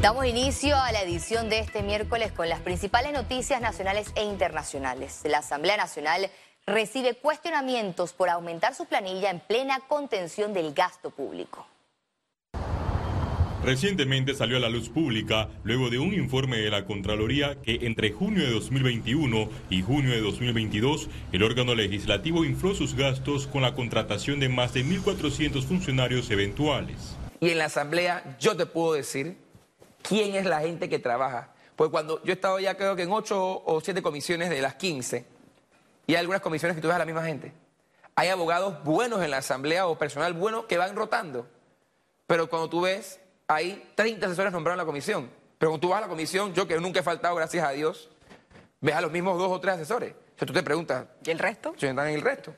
Damos inicio a la edición de este miércoles con las principales noticias nacionales e internacionales. La Asamblea Nacional recibe cuestionamientos por aumentar su planilla en plena contención del gasto público. Recientemente salió a la luz pública, luego de un informe de la Contraloría, que entre junio de 2021 y junio de 2022, el órgano legislativo infló sus gastos con la contratación de más de 1.400 funcionarios eventuales. Y en la Asamblea yo te puedo decir quién es la gente que trabaja. Pues cuando yo he estado ya creo que en ocho o siete comisiones de las 15, y hay algunas comisiones que tú ves a la misma gente. Hay abogados buenos en la Asamblea o personal bueno que van rotando. Pero cuando tú ves hay 30 asesores nombrados en la comisión. Pero cuando tú vas a la comisión, yo que nunca he faltado, gracias a Dios, ves a los mismos dos o tres asesores. Entonces tú te preguntas. ¿Y el resto? En el resto.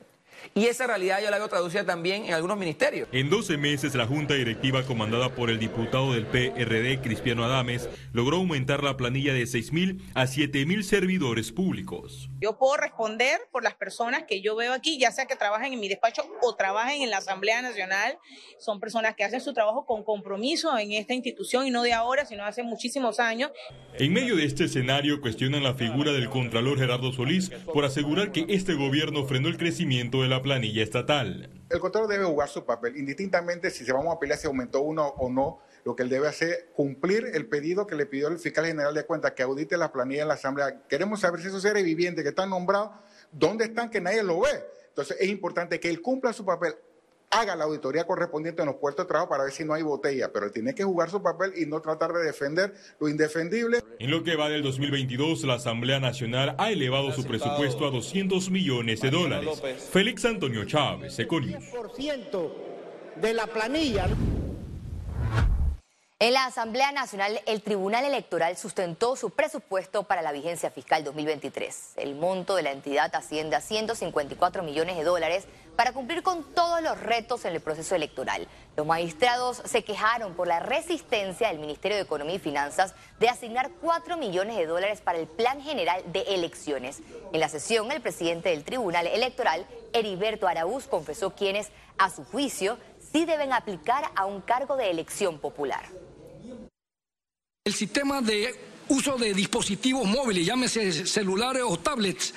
Y esa realidad yo la veo traducida también en algunos ministerios. En 12 meses, la Junta Directiva, comandada por el diputado del PRD, Cristiano Adames, logró aumentar la planilla de 6.000 a 7.000 servidores públicos. Yo puedo responder por las personas que yo veo aquí, ya sea que trabajen en mi despacho o trabajen en la Asamblea Nacional. Son personas que hacen su trabajo con compromiso en esta institución y no de ahora, sino hace muchísimos años. En medio de este escenario, cuestionan la figura del Contralor Gerardo Solís por asegurar que este gobierno frenó el crecimiento de la planilla estatal. El Contralor debe jugar su papel, indistintamente si se vamos a pelear si aumentó uno o no. Lo que él debe hacer es cumplir el pedido que le pidió el fiscal general de cuentas, que audite la planilla en la Asamblea. Queremos saber si esos seres vivientes que están nombrados, ¿dónde están que nadie lo ve? Entonces es importante que él cumpla su papel, haga la auditoría correspondiente en los puestos de trabajo para ver si no hay botella, pero él tiene que jugar su papel y no tratar de defender lo indefendible. En lo que va del 2022, la Asamblea Nacional ha elevado su presupuesto a 200 millones de dólares. Félix Antonio Chávez, Econius. de la planilla. En la Asamblea Nacional, el Tribunal Electoral sustentó su presupuesto para la vigencia fiscal 2023. El monto de la entidad asciende a 154 millones de dólares para cumplir con todos los retos en el proceso electoral. Los magistrados se quejaron por la resistencia del Ministerio de Economía y Finanzas de asignar 4 millones de dólares para el Plan General de Elecciones. En la sesión, el presidente del Tribunal Electoral, Heriberto Araúz, confesó quienes, a su juicio, sí deben aplicar a un cargo de elección popular. El sistema de uso de dispositivos móviles, llámese celulares o tablets,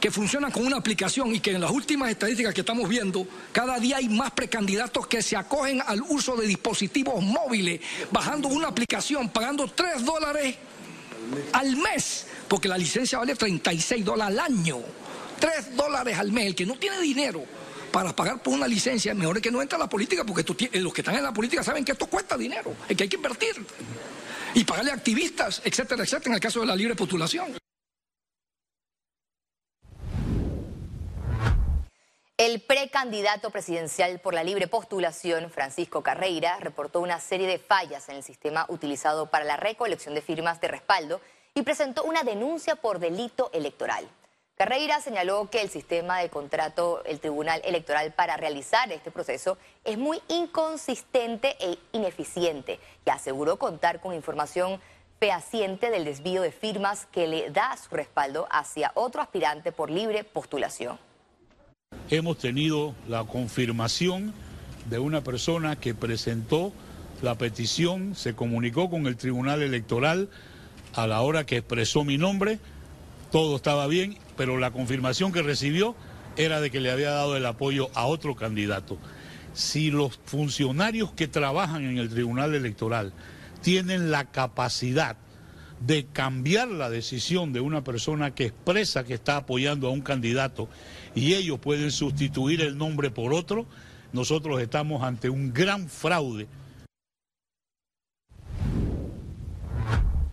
que funcionan con una aplicación y que en las últimas estadísticas que estamos viendo, cada día hay más precandidatos que se acogen al uso de dispositivos móviles, bajando una aplicación, pagando 3 dólares al mes, porque la licencia vale 36 dólares al año. 3 dólares al mes, el que no tiene dinero para pagar por una licencia, mejor es que no entre a la política, porque los que están en la política saben que esto cuesta dinero, es que hay que invertir y pagarle a activistas, etcétera, etcétera, en el caso de la libre postulación. El precandidato presidencial por la libre postulación, Francisco Carreira, reportó una serie de fallas en el sistema utilizado para la recolección de firmas de respaldo y presentó una denuncia por delito electoral. Carreira señaló que el sistema de contrato el Tribunal Electoral para realizar este proceso es muy inconsistente e ineficiente y aseguró contar con información fehaciente del desvío de firmas que le da su respaldo hacia otro aspirante por libre postulación. Hemos tenido la confirmación de una persona que presentó la petición, se comunicó con el Tribunal Electoral a la hora que expresó mi nombre, todo estaba bien pero la confirmación que recibió era de que le había dado el apoyo a otro candidato. Si los funcionarios que trabajan en el Tribunal Electoral tienen la capacidad de cambiar la decisión de una persona que expresa que está apoyando a un candidato y ellos pueden sustituir el nombre por otro, nosotros estamos ante un gran fraude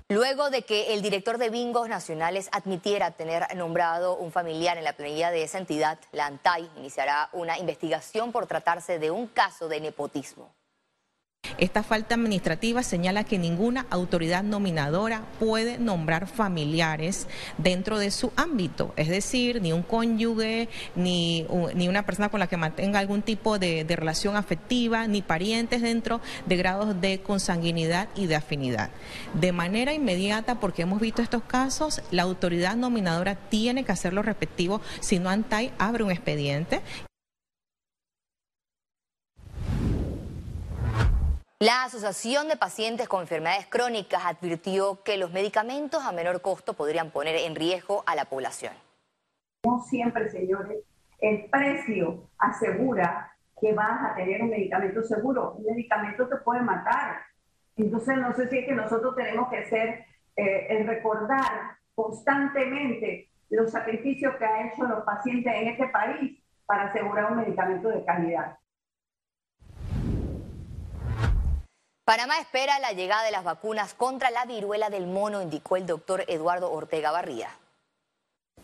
Luego de que el director de bingos nacionales admitiera tener nombrado un familiar en la planilla de esa entidad, la ANTAI iniciará una investigación por tratarse de un caso de nepotismo. Esta falta administrativa señala que ninguna autoridad nominadora puede nombrar familiares dentro de su ámbito, es decir, ni un cónyuge, ni, ni una persona con la que mantenga algún tipo de, de relación afectiva, ni parientes dentro de grados de consanguinidad y de afinidad. De manera inmediata, porque hemos visto estos casos, la autoridad nominadora tiene que hacer lo respectivo, si no ANTAI abre un expediente La Asociación de Pacientes con Enfermedades Crónicas advirtió que los medicamentos a menor costo podrían poner en riesgo a la población. No siempre, señores, el precio asegura que vas a tener un medicamento seguro. Un medicamento te puede matar. Entonces, no sé si es que nosotros tenemos que hacer, eh, recordar constantemente los sacrificios que han hecho los pacientes en este país para asegurar un medicamento de calidad. Panamá espera la llegada de las vacunas contra la viruela del mono, indicó el doctor Eduardo Ortega Barría.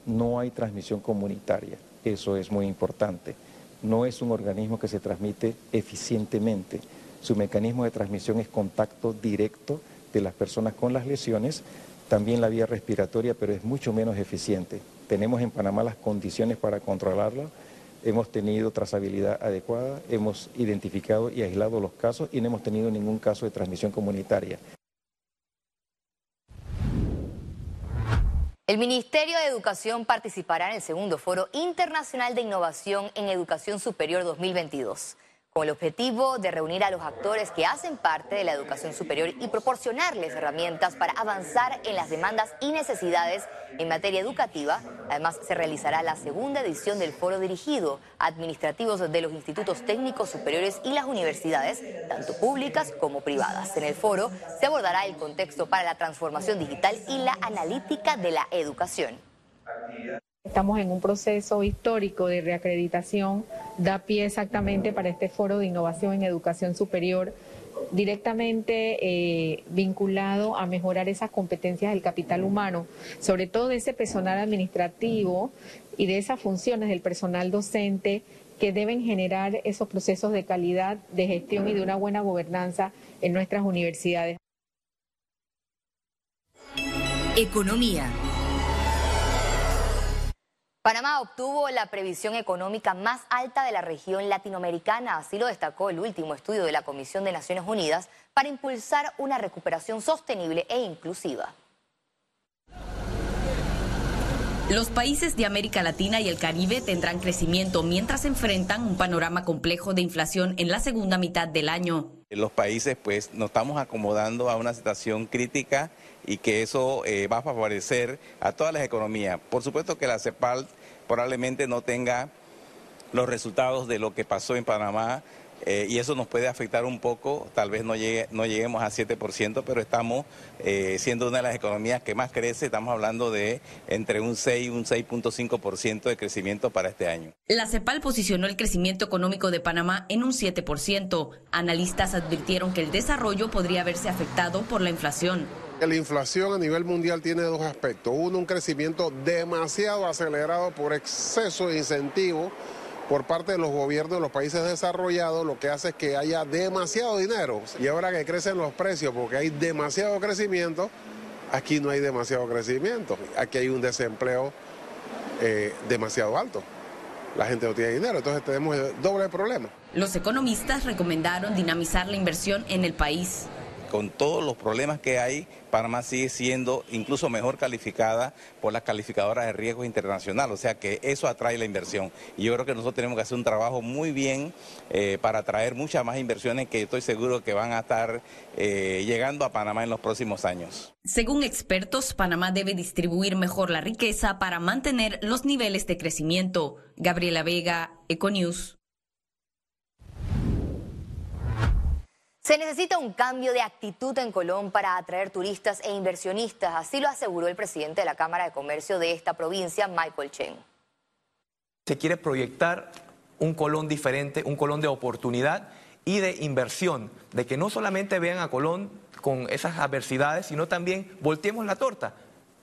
No hay transmisión comunitaria, eso es muy importante. No es un organismo que se transmite eficientemente. Su mecanismo de transmisión es contacto directo de las personas con las lesiones también la vía respiratoria, pero es mucho menos eficiente. Tenemos en Panamá las condiciones para controlarla, hemos tenido trazabilidad adecuada, hemos identificado y aislado los casos y no hemos tenido ningún caso de transmisión comunitaria. El Ministerio de Educación participará en el segundo Foro Internacional de Innovación en Educación Superior 2022 con el objetivo de reunir a los actores que hacen parte de la educación superior y proporcionarles herramientas para avanzar en las demandas y necesidades en materia educativa. Además, se realizará la segunda edición del foro dirigido a administrativos de los institutos técnicos superiores y las universidades, tanto públicas como privadas. En el foro se abordará el contexto para la transformación digital y la analítica de la educación. Estamos en un proceso histórico de reacreditación, da pie exactamente para este foro de innovación en educación superior, directamente eh, vinculado a mejorar esas competencias del capital humano, sobre todo de ese personal administrativo y de esas funciones del personal docente que deben generar esos procesos de calidad, de gestión y de una buena gobernanza en nuestras universidades. Economía. Panamá obtuvo la previsión económica más alta de la región latinoamericana, así lo destacó el último estudio de la Comisión de Naciones Unidas para impulsar una recuperación sostenible e inclusiva. Los países de América Latina y el Caribe tendrán crecimiento mientras enfrentan un panorama complejo de inflación en la segunda mitad del año. Los países pues nos estamos acomodando a una situación crítica y que eso eh, va a favorecer a todas las economías. Por supuesto que la CEPAL probablemente no tenga los resultados de lo que pasó en Panamá eh, y eso nos puede afectar un poco, tal vez no, llegue, no lleguemos a 7%, pero estamos eh, siendo una de las economías que más crece, estamos hablando de entre un 6 y un 6.5% de crecimiento para este año. La CEPAL posicionó el crecimiento económico de Panamá en un 7%. Analistas advirtieron que el desarrollo podría verse afectado por la inflación. La inflación a nivel mundial tiene dos aspectos. Uno, un crecimiento demasiado acelerado por exceso de incentivos por parte de los gobiernos de los países desarrollados, lo que hace es que haya demasiado dinero. Y ahora que crecen los precios porque hay demasiado crecimiento, aquí no hay demasiado crecimiento. Aquí hay un desempleo eh, demasiado alto. La gente no tiene dinero, entonces tenemos el doble problema. Los economistas recomendaron dinamizar la inversión en el país con todos los problemas que hay, Panamá sigue siendo incluso mejor calificada por las calificadoras de riesgo internacional, o sea que eso atrae la inversión. Y yo creo que nosotros tenemos que hacer un trabajo muy bien eh, para atraer muchas más inversiones que estoy seguro que van a estar eh, llegando a Panamá en los próximos años. Según expertos, Panamá debe distribuir mejor la riqueza para mantener los niveles de crecimiento. Gabriela Vega, Econews. Se necesita un cambio de actitud en Colón para atraer turistas e inversionistas, así lo aseguró el presidente de la Cámara de Comercio de esta provincia, Michael Chen. Se quiere proyectar un Colón diferente, un Colón de oportunidad y de inversión, de que no solamente vean a Colón con esas adversidades, sino también volteemos la torta,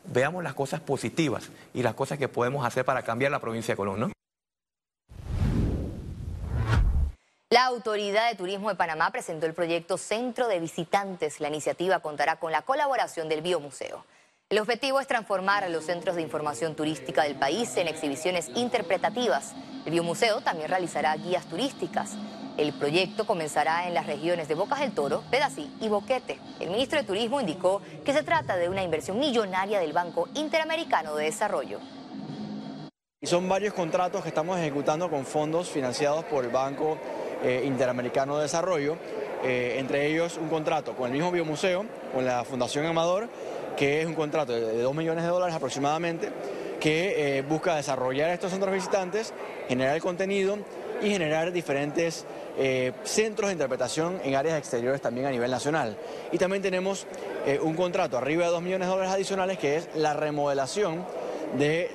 veamos las cosas positivas y las cosas que podemos hacer para cambiar la provincia de Colón, ¿no? La Autoridad de Turismo de Panamá presentó el proyecto Centro de Visitantes. La iniciativa contará con la colaboración del Biomuseo. El objetivo es transformar los centros de información turística del país en exhibiciones interpretativas. El Biomuseo también realizará guías turísticas. El proyecto comenzará en las regiones de Bocas del Toro, Pedací y Boquete. El ministro de Turismo indicó que se trata de una inversión millonaria del Banco Interamericano de Desarrollo. Y son varios contratos que estamos ejecutando con fondos financiados por el Banco eh, Interamericano de Desarrollo eh, entre ellos un contrato con el mismo biomuseo, con la Fundación Amador, que es un contrato de 2 millones de dólares aproximadamente, que eh, busca desarrollar estos centros visitantes, generar el contenido y generar diferentes centros de interpretación en áreas exteriores también a nivel nacional. Y también tenemos un contrato arriba de 2 millones de dólares adicionales que es la remodelación de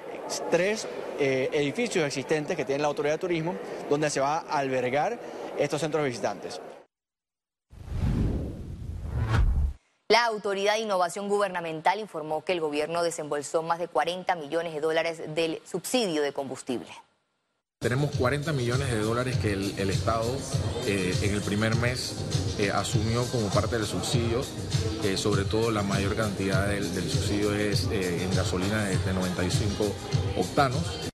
tres edificios existentes que tiene la Autoridad de Turismo, donde se va a albergar estos centros visitantes. La Autoridad de Innovación Gubernamental informó que el gobierno desembolsó más de 40 millones de dólares del subsidio de combustible. Tenemos 40 millones de dólares que el, Estado eh, en el primer mes eh, asumió como parte del subsidio, sobre todo la mayor cantidad del, subsidio es eh, en gasolina de 95 octanos.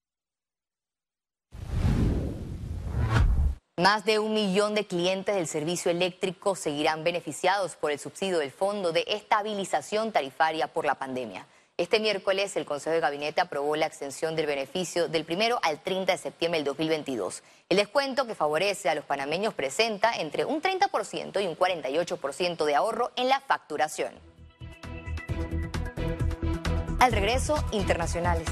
Más de un millón de clientes del servicio eléctrico seguirán beneficiados por el subsidio del Fondo de Estabilización Tarifaria por la pandemia. Este miércoles el Consejo de Gabinete aprobó la extensión del beneficio del primero al 30 de septiembre del 2022. El descuento que favorece a los panameños presenta entre un 30% y un 48% de ahorro en la facturación. Al regreso, internacionales.